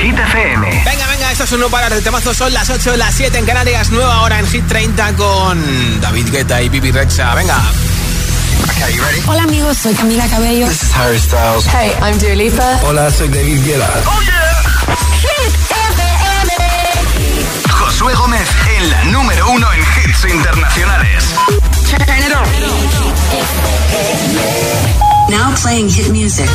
Hit FM. Venga, venga, esto es un no parar de temazo. Son las 8, las 7 en Canarias. Nueva hora en Hit 30 con David Guetta y Bibi Rexa. Venga. Okay, you ready? Hola amigos, soy Camila Cabello. This is Harry Styles. Hey, I'm Dua Lipa. Hola, soy David Guetta. Oh yeah. Hit FM. Josué Gómez en la número uno en hits internacionales. Turn it on. Now playing hit music.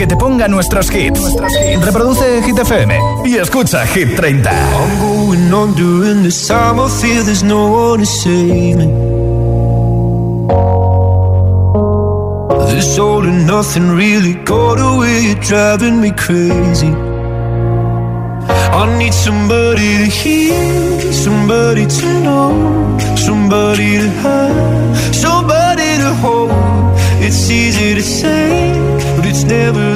Que te ponga nuestros hits. Reproduce Hit FM y escucha Hit 30. I'm going on during this time. I feel there's no one to save me. This all and nothing really got away. Driving me crazy. I need somebody to hear, somebody to know, somebody to have,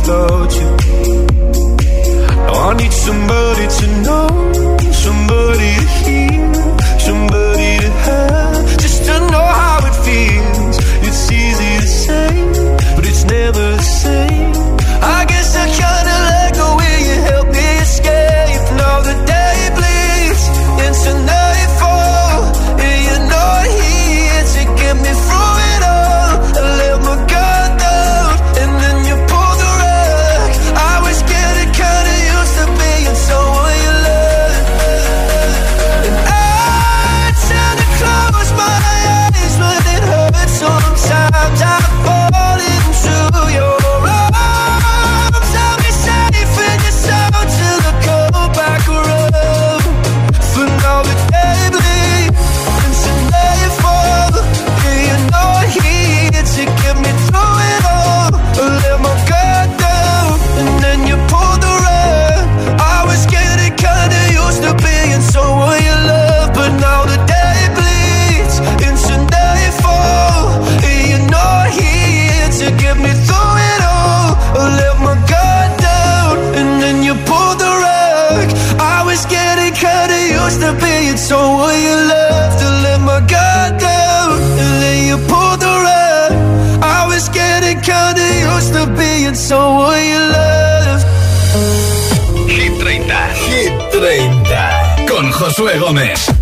without you. I need somebody to know, somebody to Josué Gómez.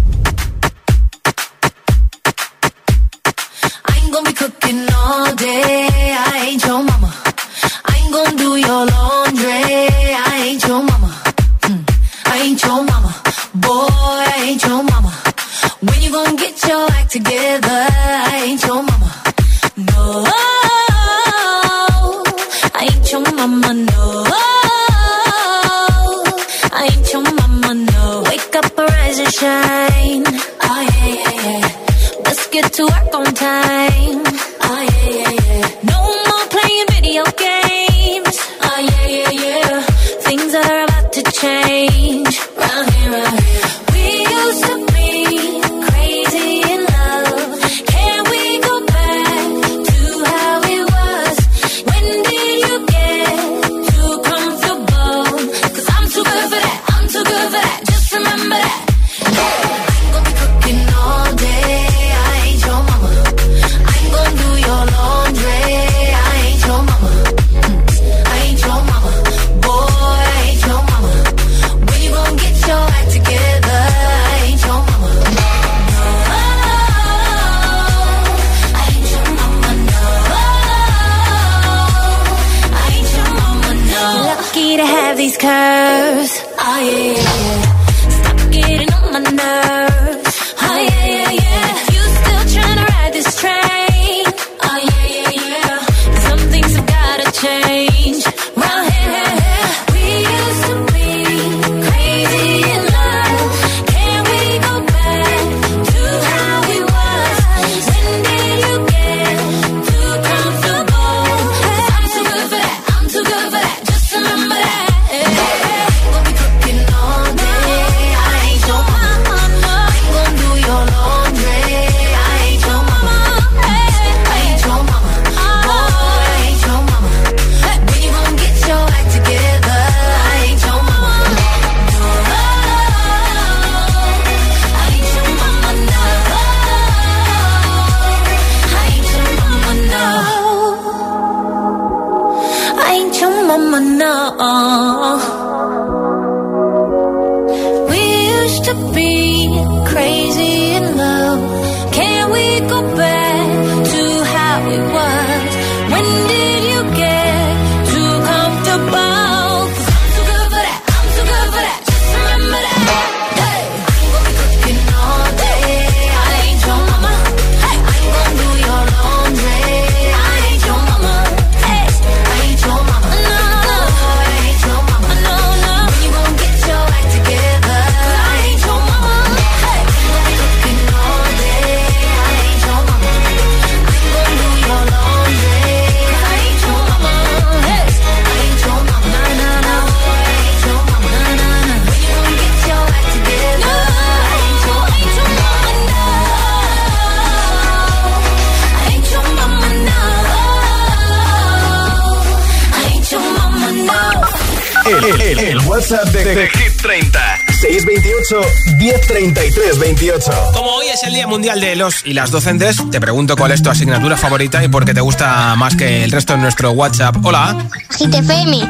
WhatsApp de, de, de Hit 30. 628 1033 28. Como hoy es el Día Mundial de los y las Docentes, te pregunto cuál es tu asignatura favorita y por qué te gusta más que el resto en nuestro WhatsApp. Hola. Hit FM.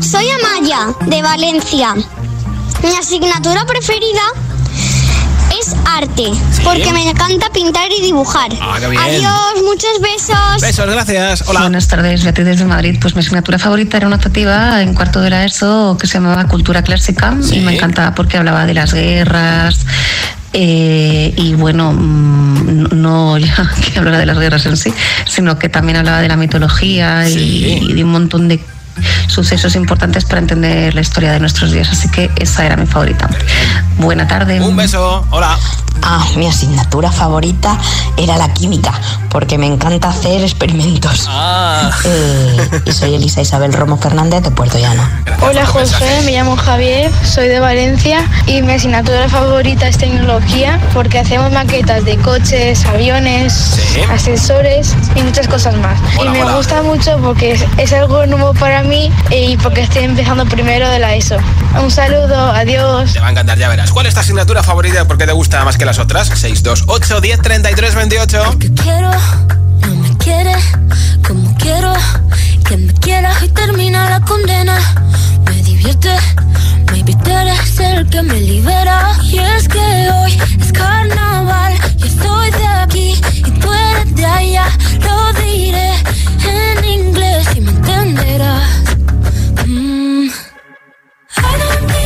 Soy Amaya, de Valencia. Mi asignatura preferida es arte, porque me encanta pintar y dibujar. Ah, Adiós, muchos besos. Besos, gracias. Hola. Buenas tardes, Beatriz desde Madrid. Pues mi asignatura favorita era una optativa en cuarto de la ESO que se llamaba Cultura Clásica y me encantaba porque hablaba de las guerras, eh, y bueno, mm, no ya que hablara de las guerras en sí, sino que también hablaba de la mitología y, y, de un montón de sucesos importantes para entender la historia de nuestros días. Así que esa era mi favorita. Buena tarde. Un beso. Hola. Ah, mi asignatura favorita era la química, porque me encanta hacer experimentos. Ah. Eh, y soy Elisa Isabel Romo Fernández de Puerto Llano. Hola José, me llamo Javier, soy de Valencia y mi asignatura favorita es tecnología, porque hacemos maquetas de coches, aviones, ¿Sí? ascensores y muchas cosas más. Y me gusta mucho porque es, es algo nuevo para mí eh, y porque estoy empezando primero de la ESO. Un saludo, adiós. Te va a encantar, ya verás. ¿Cuál es tu asignatura favorita? ¿Por qué te gusta más? que? que las otras. 628 10 33 28. Al que quiero, no me quiere como quiero. Que me quieras y termina la condena. Me divierte, maybe tú eres el que me libera. Y es que hoy es carnaval. Yo estoy de aquí y tú eres de allá. Lo diré en inglés y me entenderás. Mm. I don't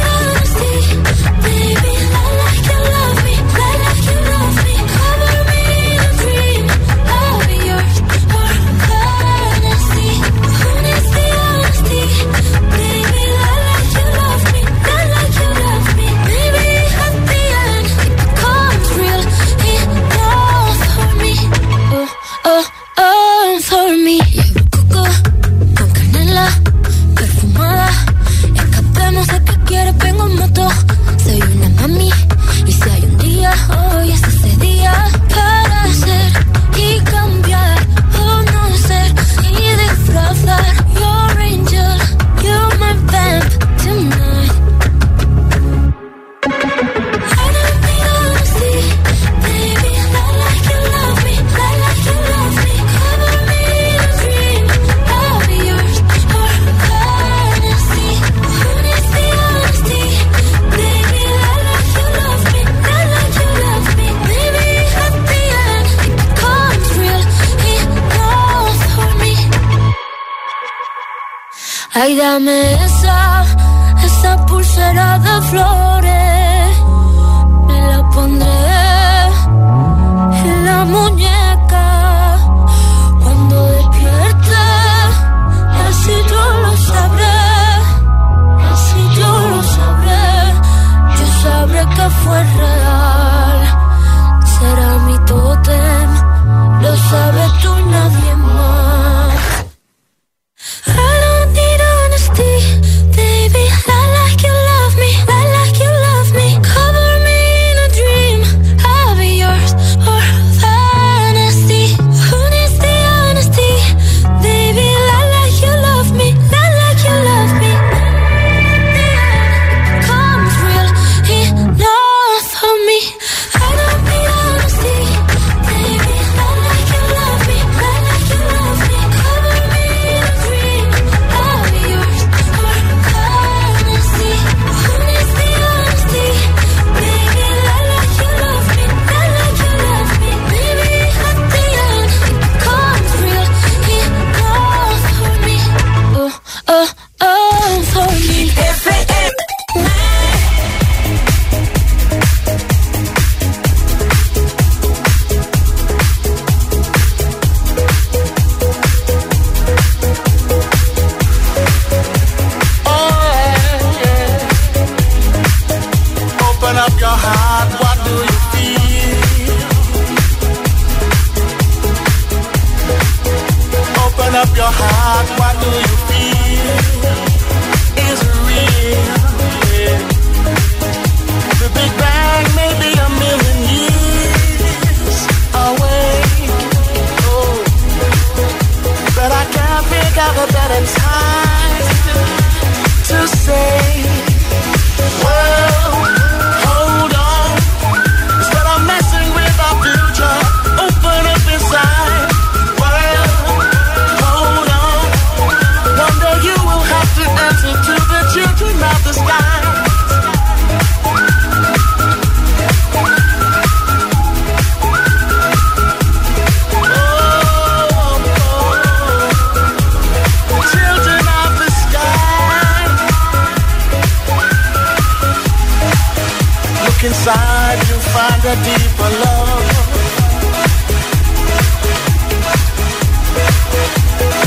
inside you find a deeper love.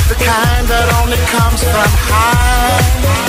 The kind that only comes from high.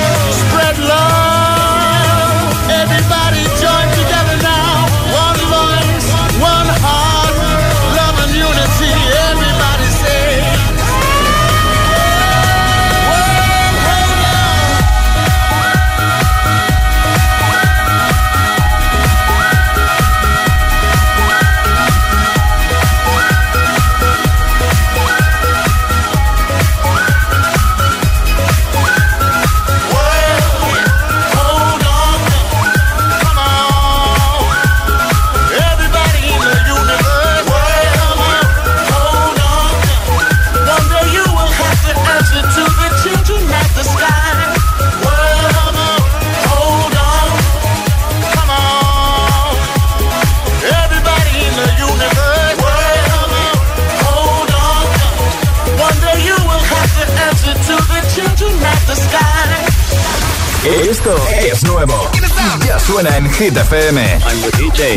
suena en Hit FM.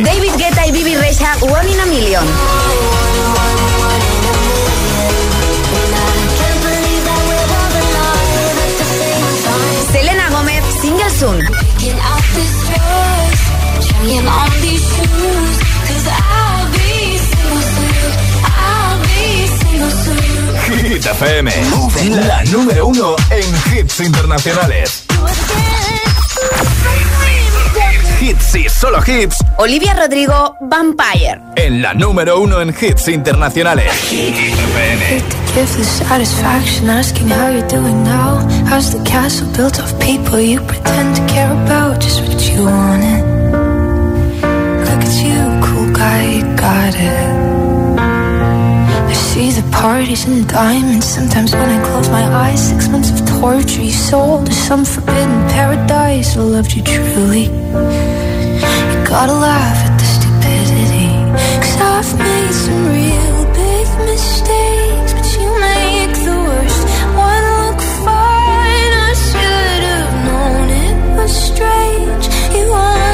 David Guetta y Bibi Rexha, One in a Million. Selena Gómez, Single Soon. Hit FM. La número uno en hits internacionales. Hits y solo hits. Olivia Rodrigo, Vampire. En la número uno en hits internacionales. Hit FM. Give the satisfaction asking how you're doing now. How's the castle built of people you pretend to care about? Just what you wanted. Look at you, cool guy, you got it. I see the parties and diamonds. Sometimes when I close my eyes, six months of torture you sold to some forbidden paradise. I loved you truly. You gotta laugh at the stupidity. Cause I've made some real big mistakes, but you make the worst one look fine. I should have known it was strange. You only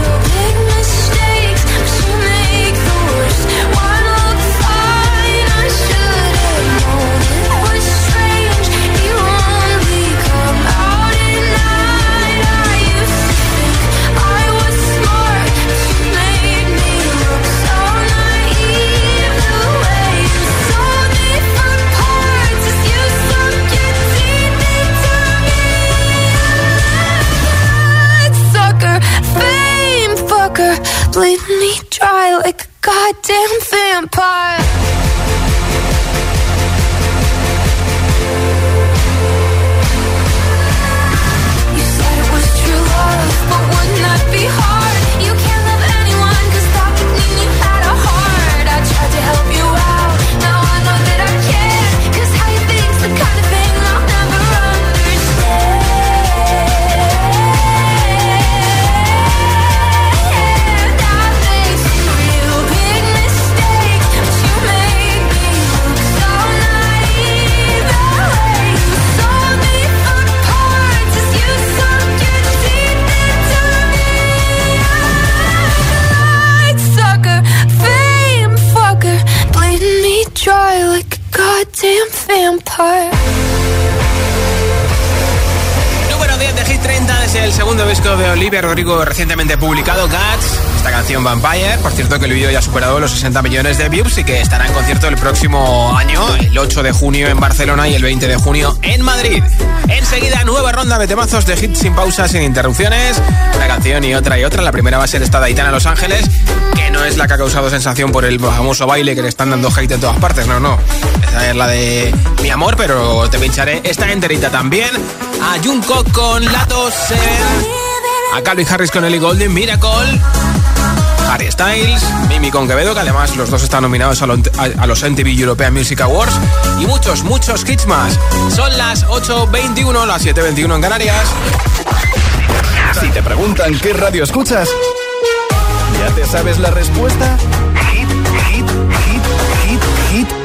bleeding me dry like a goddamn dry like a goddamn vampire. 10 de Hit 30 desde el segundo disco de Olivia Rodrigo recientemente publicado, Guts. Esta canción Vampire, por cierto que el vídeo ya ha superado los 60 millones de views y que estará en concierto el próximo año, el 8 de junio en Barcelona y el 20 de junio en Madrid. Enseguida, nueva ronda de temazos de hits sin pausas, sin interrupciones. Una canción y otra y otra. La primera va a ser esta de Aitana Los Ángeles, que no es la que ha causado sensación por el famoso baile que le están dando hate en todas partes. No, no. Esa es la de Mi Amor, pero te pincharé esta enterita también. A Jungkook con Lato A Calvin Harris con Ellie Golden, Miracle. Harry Styles, Mimi con Quevedo, que además los dos están nominados a- a los MTV European Music Awards y muchos, muchos hits más. Son las 8.21, las 7.21 en Canarias. Si te preguntan qué radio escuchas, ¿ya te sabes la respuesta?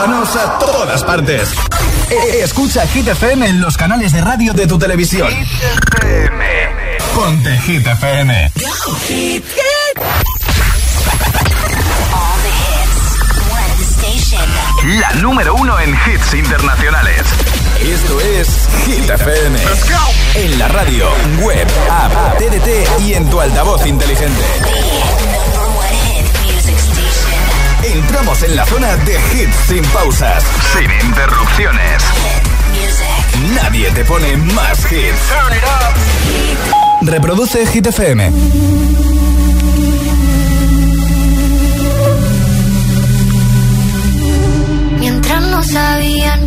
Llévanos a todas partes. Escucha Hit FM en los canales de radio de tu televisión. Ponte Hit FM. La número uno en hits internacionales. Esto es Hit FM. En la radio, web, app, TDT y en tu altavoz inteligente. Entramos en la zona de hits sin pausas, sin interrupciones. Nadie te pone más hits. Reproduce Hit FM. Mientras no sabían,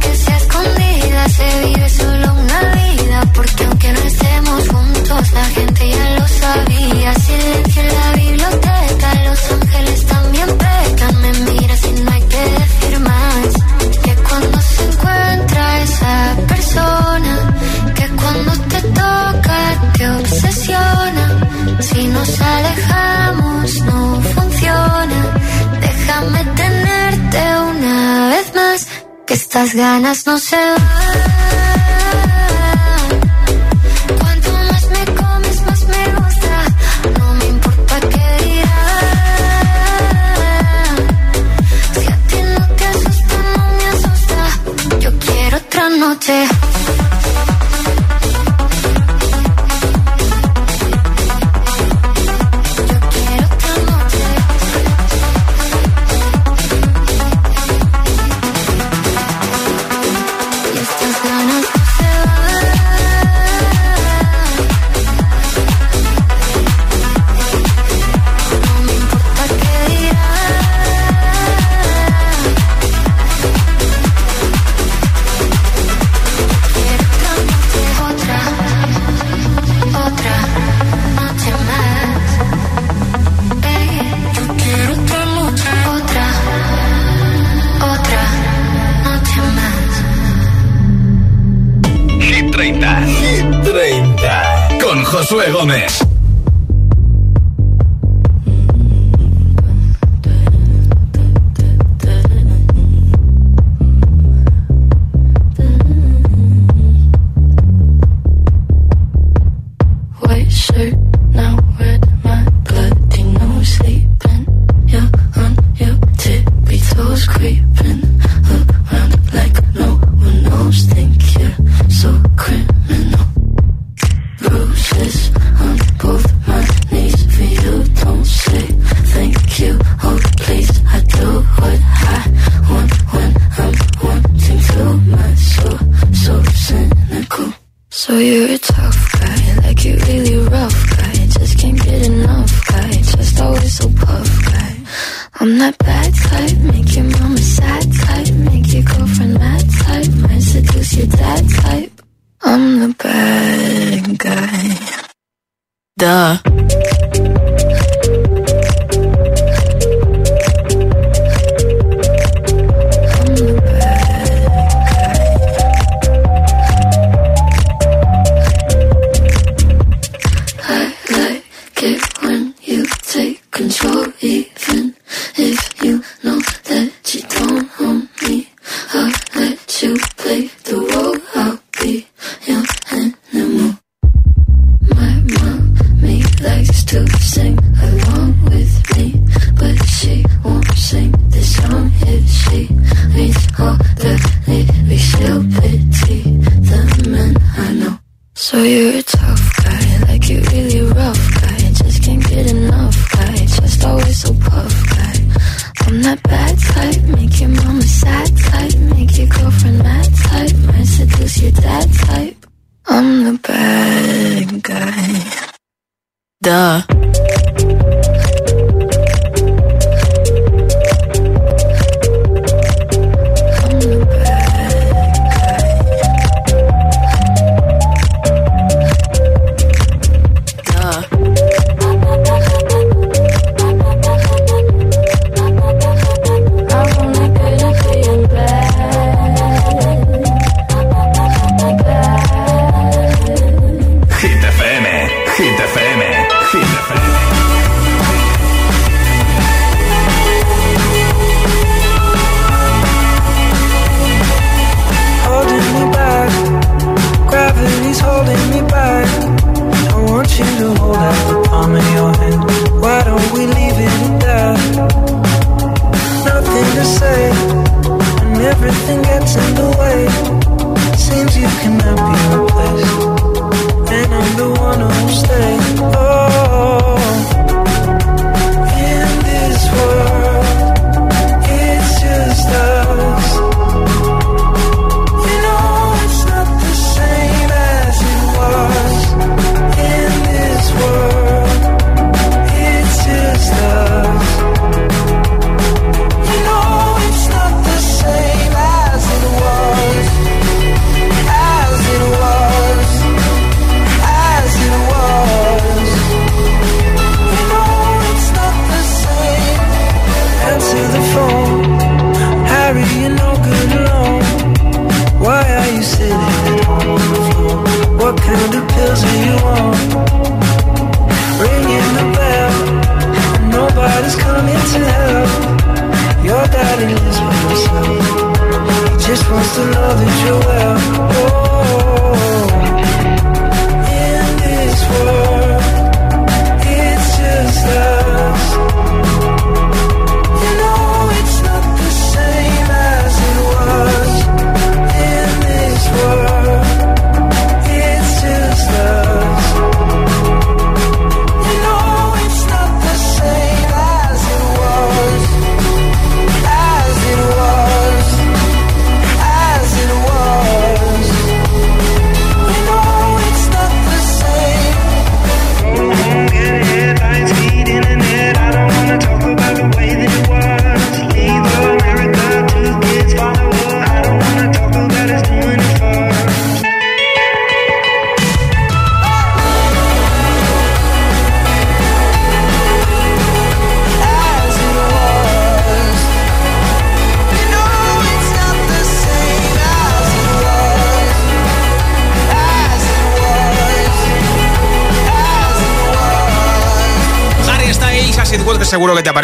ganas no se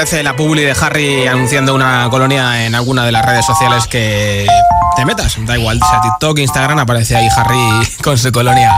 aparece la publi de Harry anunciando una colonia en alguna de las redes sociales que te metas. Da igual, sea TikTok, Instagram, aparece ahí Harry con su colonia.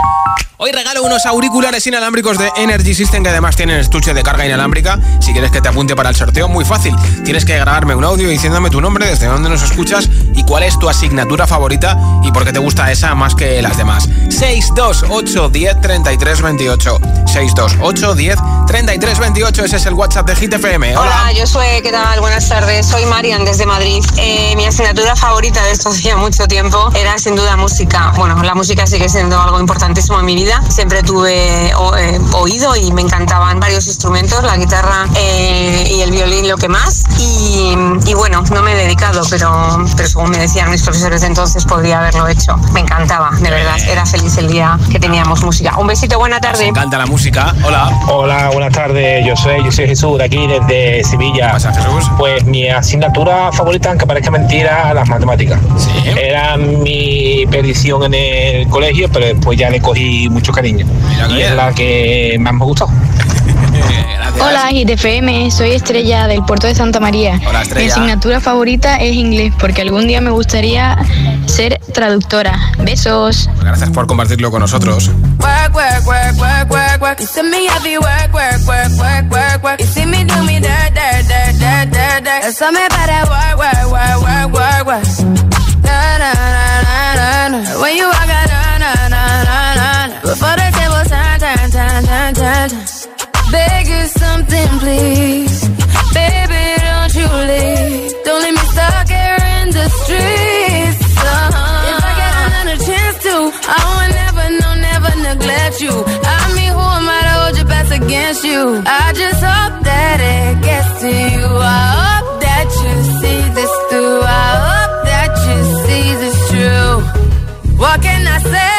Hoy regalo unos auriculares inalámbricos de Energy System que además tienen estuche de carga inalámbrica. Si quieres que te apunte para el sorteo, muy fácil. Tienes que grabarme un audio diciéndome tu nombre, desde dónde nos escuchas y cuál es tu asignatura favorita y por qué te gusta esa más que las demás. 628 10 33 28. 628 10 33 28. Ese es el WhatsApp de Hit FM. Hola. Hola, yo soy, ¿qué tal? Buenas tardes. Soy Marian desde Madrid. Eh, mi asignatura favorita de esto hacía mucho tiempo era sin duda música. Bueno, la música sigue siendo algo importantísimo en mi vida. Siempre tuve o- eh, oído y me encantaban varios instrumentos, la guitarra eh, y el violín lo que más. Y, y bueno, no me he dedicado, pero, pero según me decían mis profesores de entonces podría haberlo hecho. Me encantaba, de verdad. Era feliz el día que teníamos música. Un besito, buena tarde. Me encanta la música. Hola. Hola, buenas tardes. Yo soy, yo soy Jesús de aquí desde Sevilla. Pues mi asignatura favorita, aunque parezca mentira, las matemáticas. Era mi perdición en el colegio, pero después ya le cogí mucho cariño. Y es la que más me gustó. Hola, ITFM, soy Estrella del puerto de Santa María. Hola, Estrella. Mi asignatura favorita es inglés porque algún día me gustaría ser traductora. Besos. Gracias por compartirlo con nosotros. Beg you something, please. Baby, don't you leave. Don't leave me stuck here in the streets. Uh-huh. If I get another chance to, I will never, no, never neglect you. I mean, who am I to hold your best against you? I just hope that it gets to you. I hope that you see this through. I hope that you see this true. What can I say?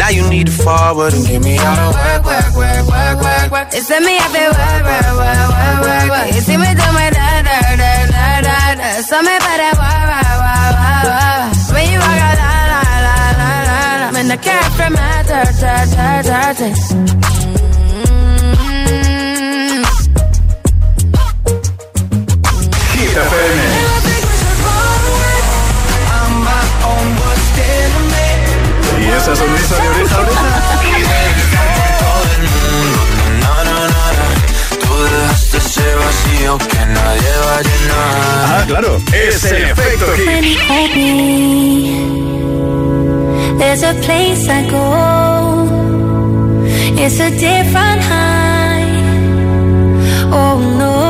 Now you need to forward and give me all the work, work, work, work, work, work. It's me, I feel work, work, work, work, work, work. You see me do my da, da, da, da, da, da. Something about that work, work, work, work, work. When you walk out, la, la, la, la, la, la. When the cat from my ta, ta. Mm. Hit FM. Que nadie va a llenar. Ah, claro, es el efecto hit. there's a place I go. It's a different high. Oh no,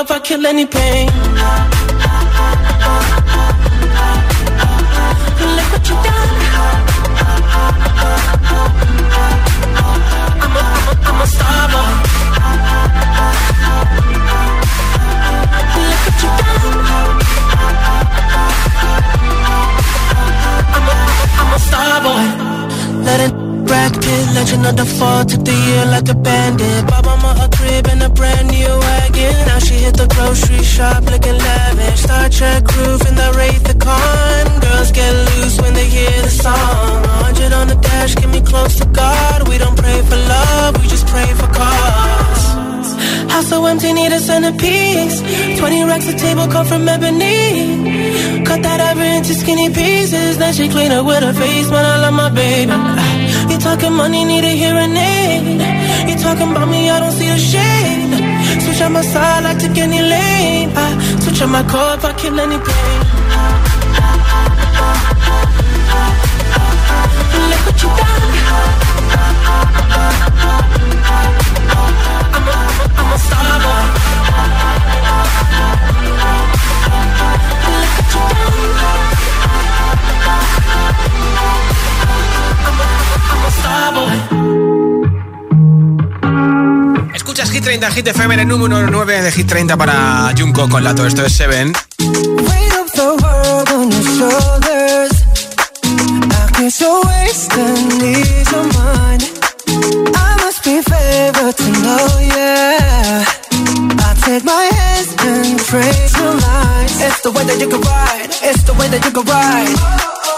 if I kill any pain. Look what you done. I'm a, I'm a, I'm a star boy. Look what you done. I'm a, I'm a star boy. Let it Pitt, legend of the fall, took the year like a bandit. Bought mama a crib and a brand new wagon. Now she hit the grocery shop looking lavish. Star Trek roof in the Wraith the Con. Girls get loose when they hear the song. 100 on the dash, get me close to God. We don't pray for love, we just pray for cause. House so empty, need a centerpiece. 20 racks a table come from ebony. Cut that ivory into skinny pieces. Then she clean up with her face, man. I love my baby. Talking money, need a hearing aid. You talking about me, I don't see a shade. Switch on my side, I take any lane. I switch on my core if I kill any pain. Look what you done. I'm a, I'm a star. Escuchas Hit 30 Hit FM en el número 9 de Hit 30 para Junko con Lato. Esto es Seven. The take my hands and praise your lines. It's the way that you can ride. It's the way that you can ride. Think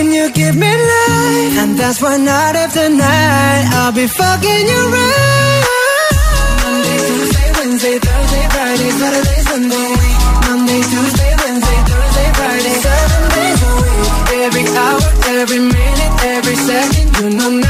and you give me life. And that's why night after night I'll be fucking you right. Monday, Tuesday, Wednesday, Thursday, Friday, Saturday, Sunday. Monday, Tuesday, Wednesday, Thursday, Friday, seven days a week. Every hour, every minute, every second, you know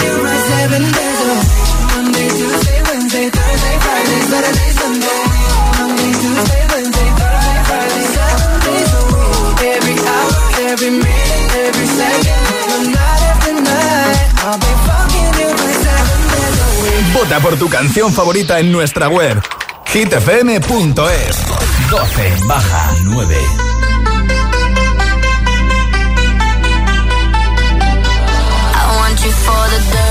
Vota por tu canción favorita en nuestra web hitfm.es 12 baja 9 I want you for the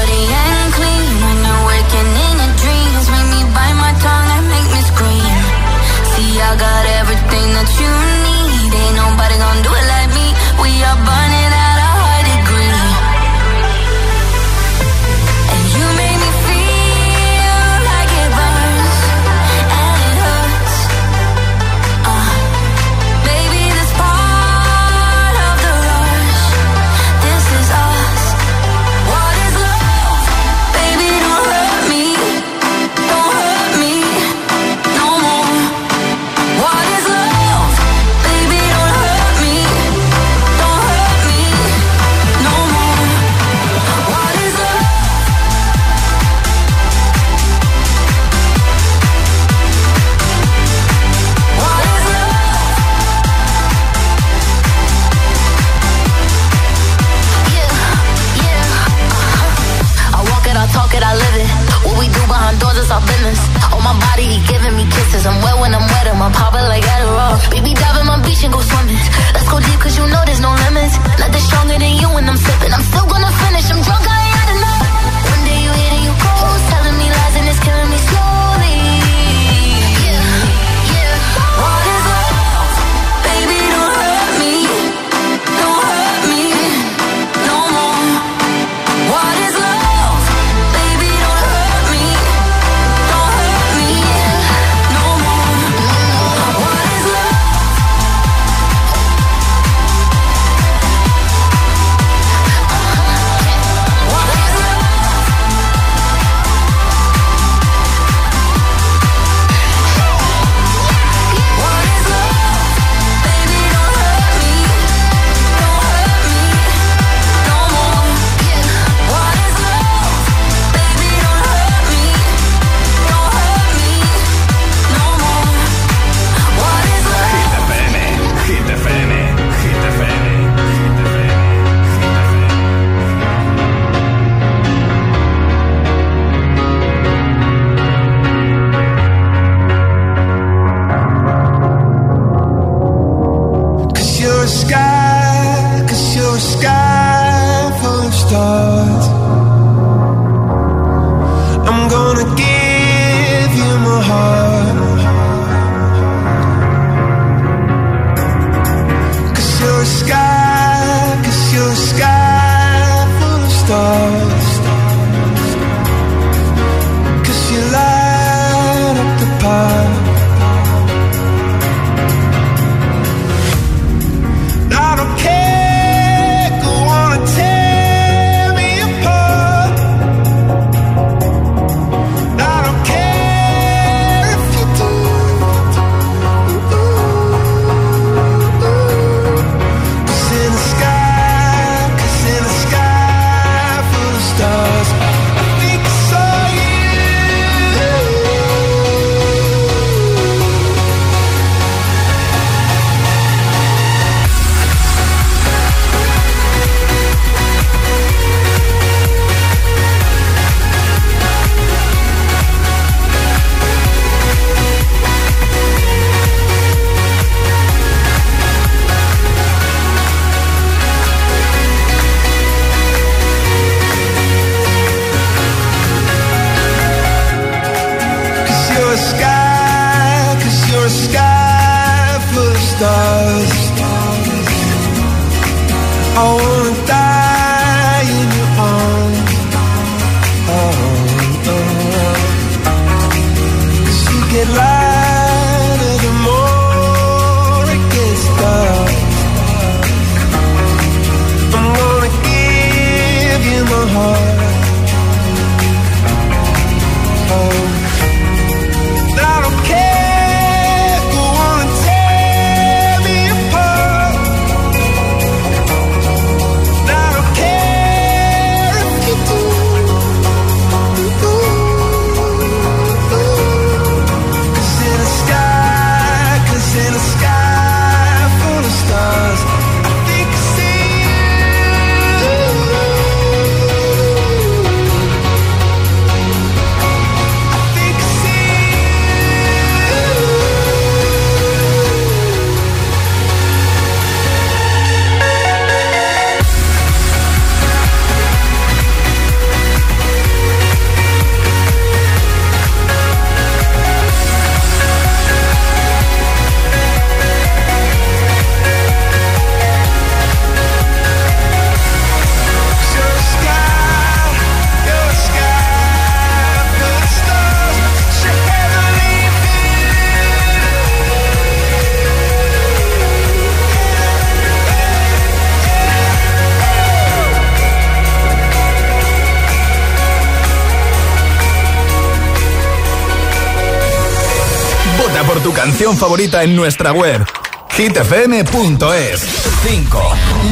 favorita en nuestra web hitfm.es 5.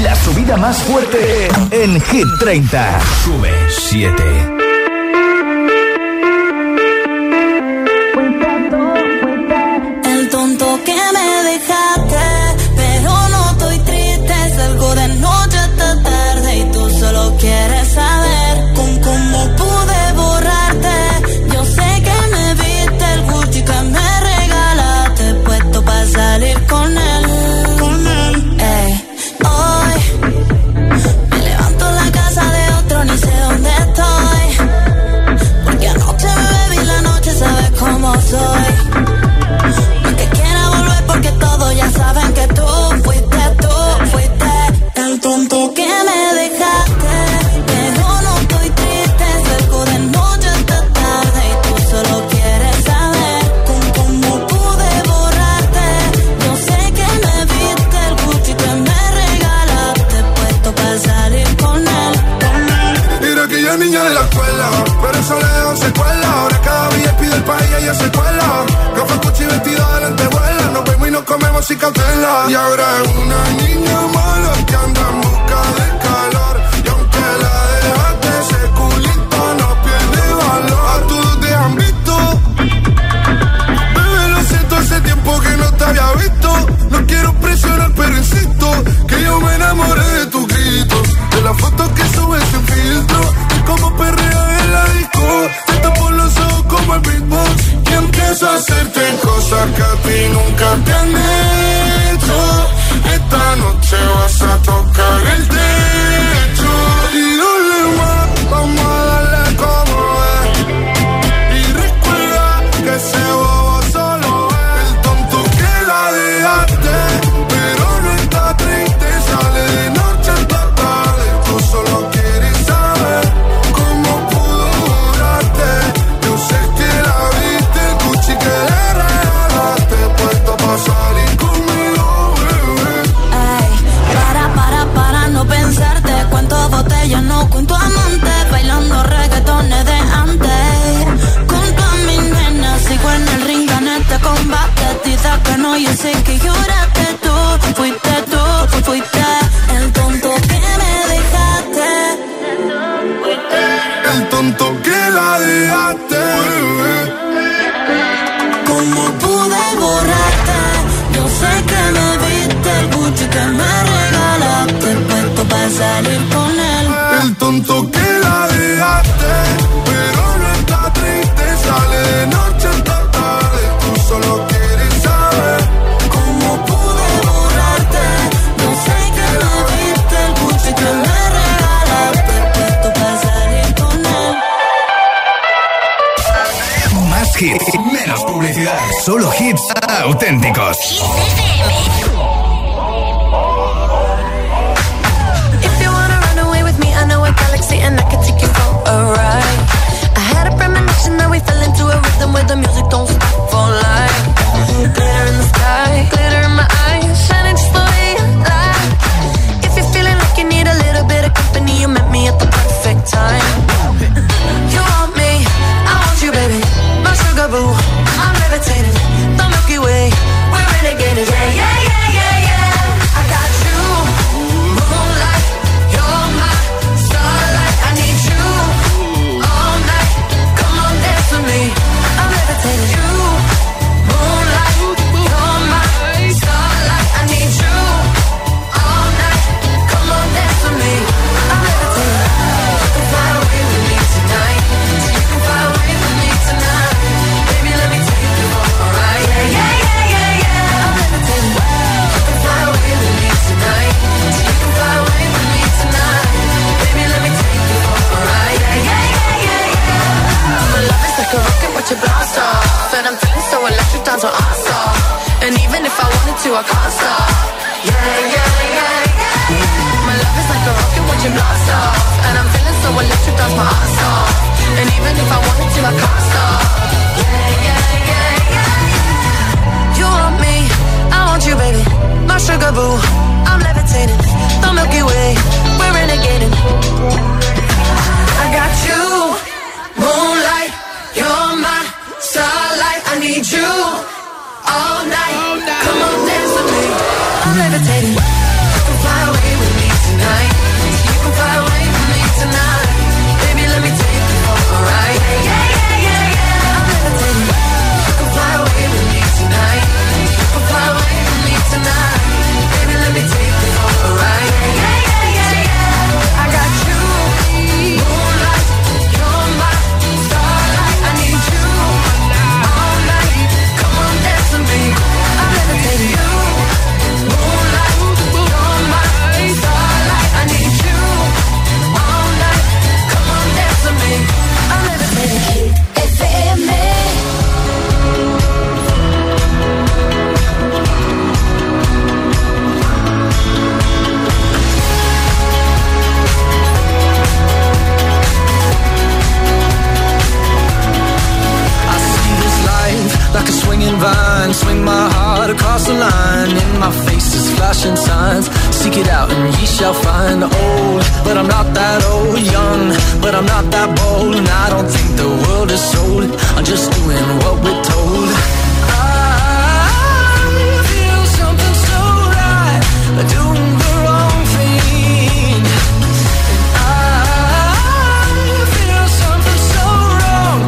La subida más fuerte en Hit 30. Sube 7. Yavrum auténticos. a Costa. Yeah, yeah, yeah, yeah. My love is like a rocket watching blast off. And I'm feeling so electric, that's my ass off. And even if I wanted to, I can't I'm not that bold And I don't think the world is sold. I'm just doing what we're told. I feel something so right Doing the wrong thing. And I feel something so wrong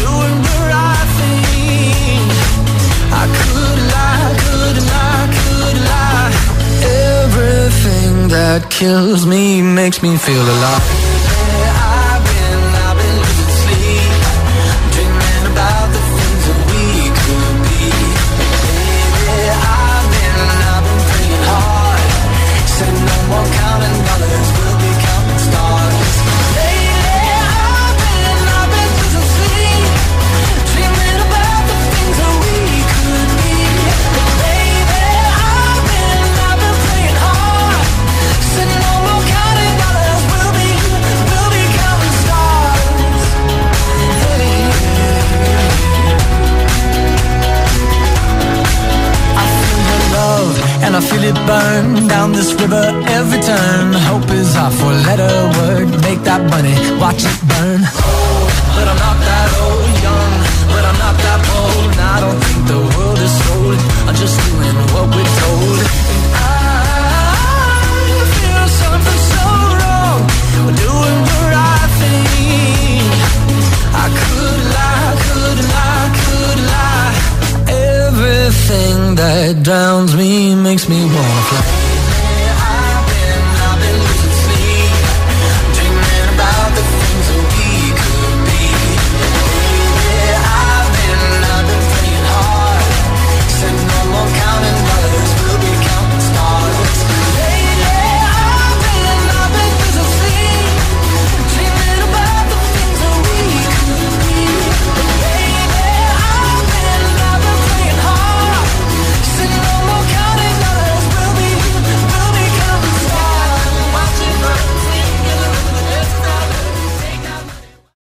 Doing the right thing. I could lie, could lie, could lie. Everything that kills me makes me feel alive. this river every turn. Hope is our four-letter word. Make that money, watch it burn. Oh, but I'm not that old. Young, but I'm not that bold. And I don't think the world is sold. I'm just doing what we're told. And I feel something so wrong. We're doing the right thing. I could lie, could lie, could lie. Everything that drowns me makes me wanna fly.